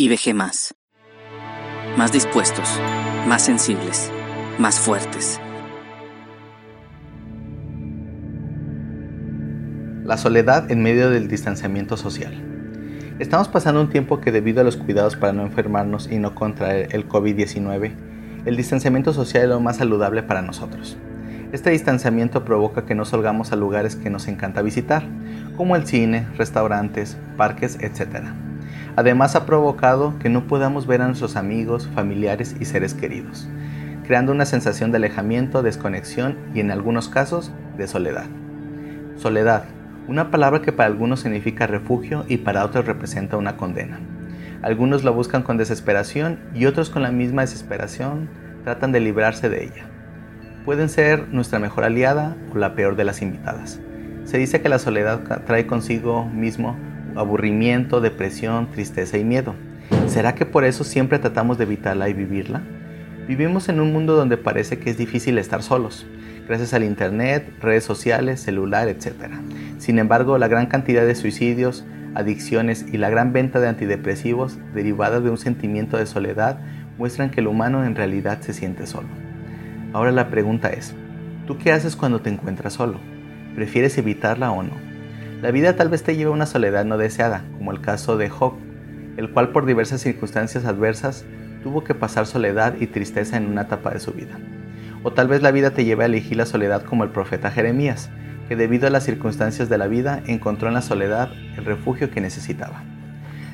IBG más. Más dispuestos, más sensibles, más fuertes. La soledad en medio del distanciamiento social. Estamos pasando un tiempo que debido a los cuidados para no enfermarnos y no contraer el COVID-19, el distanciamiento social es lo más saludable para nosotros. Este distanciamiento provoca que no salgamos a lugares que nos encanta visitar, como el cine, restaurantes, parques, etc. Además ha provocado que no podamos ver a nuestros amigos, familiares y seres queridos, creando una sensación de alejamiento, desconexión y en algunos casos de soledad. Soledad, una palabra que para algunos significa refugio y para otros representa una condena. Algunos la buscan con desesperación y otros con la misma desesperación tratan de librarse de ella. Pueden ser nuestra mejor aliada o la peor de las invitadas. Se dice que la soledad trae consigo mismo aburrimiento, depresión, tristeza y miedo. ¿Será que por eso siempre tratamos de evitarla y vivirla? Vivimos en un mundo donde parece que es difícil estar solos, gracias al Internet, redes sociales, celular, etc. Sin embargo, la gran cantidad de suicidios, adicciones y la gran venta de antidepresivos derivadas de un sentimiento de soledad muestran que el humano en realidad se siente solo. Ahora la pregunta es, ¿tú qué haces cuando te encuentras solo? ¿Prefieres evitarla o no? La vida tal vez te lleve a una soledad no deseada, como el caso de Job, el cual por diversas circunstancias adversas tuvo que pasar soledad y tristeza en una etapa de su vida. O tal vez la vida te lleve a elegir la soledad como el profeta Jeremías, que debido a las circunstancias de la vida encontró en la soledad el refugio que necesitaba.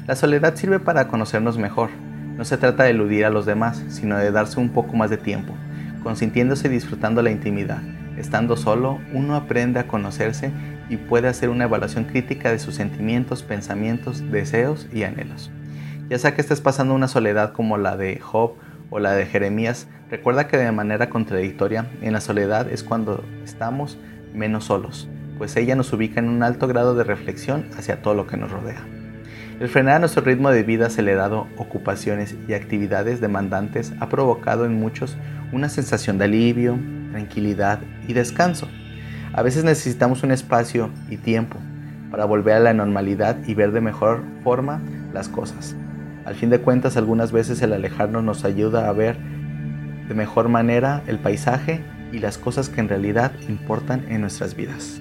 La soledad sirve para conocernos mejor. No se trata de eludir a los demás, sino de darse un poco más de tiempo, consintiéndose y disfrutando la intimidad. Estando solo, uno aprende a conocerse y puede hacer una evaluación crítica de sus sentimientos, pensamientos, deseos y anhelos. Ya sea que estés pasando una soledad como la de Job o la de Jeremías, recuerda que de manera contradictoria, en la soledad es cuando estamos menos solos, pues ella nos ubica en un alto grado de reflexión hacia todo lo que nos rodea. El frenar nuestro ritmo de vida acelerado, ocupaciones y actividades demandantes ha provocado en muchos una sensación de alivio, tranquilidad y descanso. A veces necesitamos un espacio y tiempo para volver a la normalidad y ver de mejor forma las cosas. Al fin de cuentas, algunas veces el alejarnos nos ayuda a ver de mejor manera el paisaje y las cosas que en realidad importan en nuestras vidas.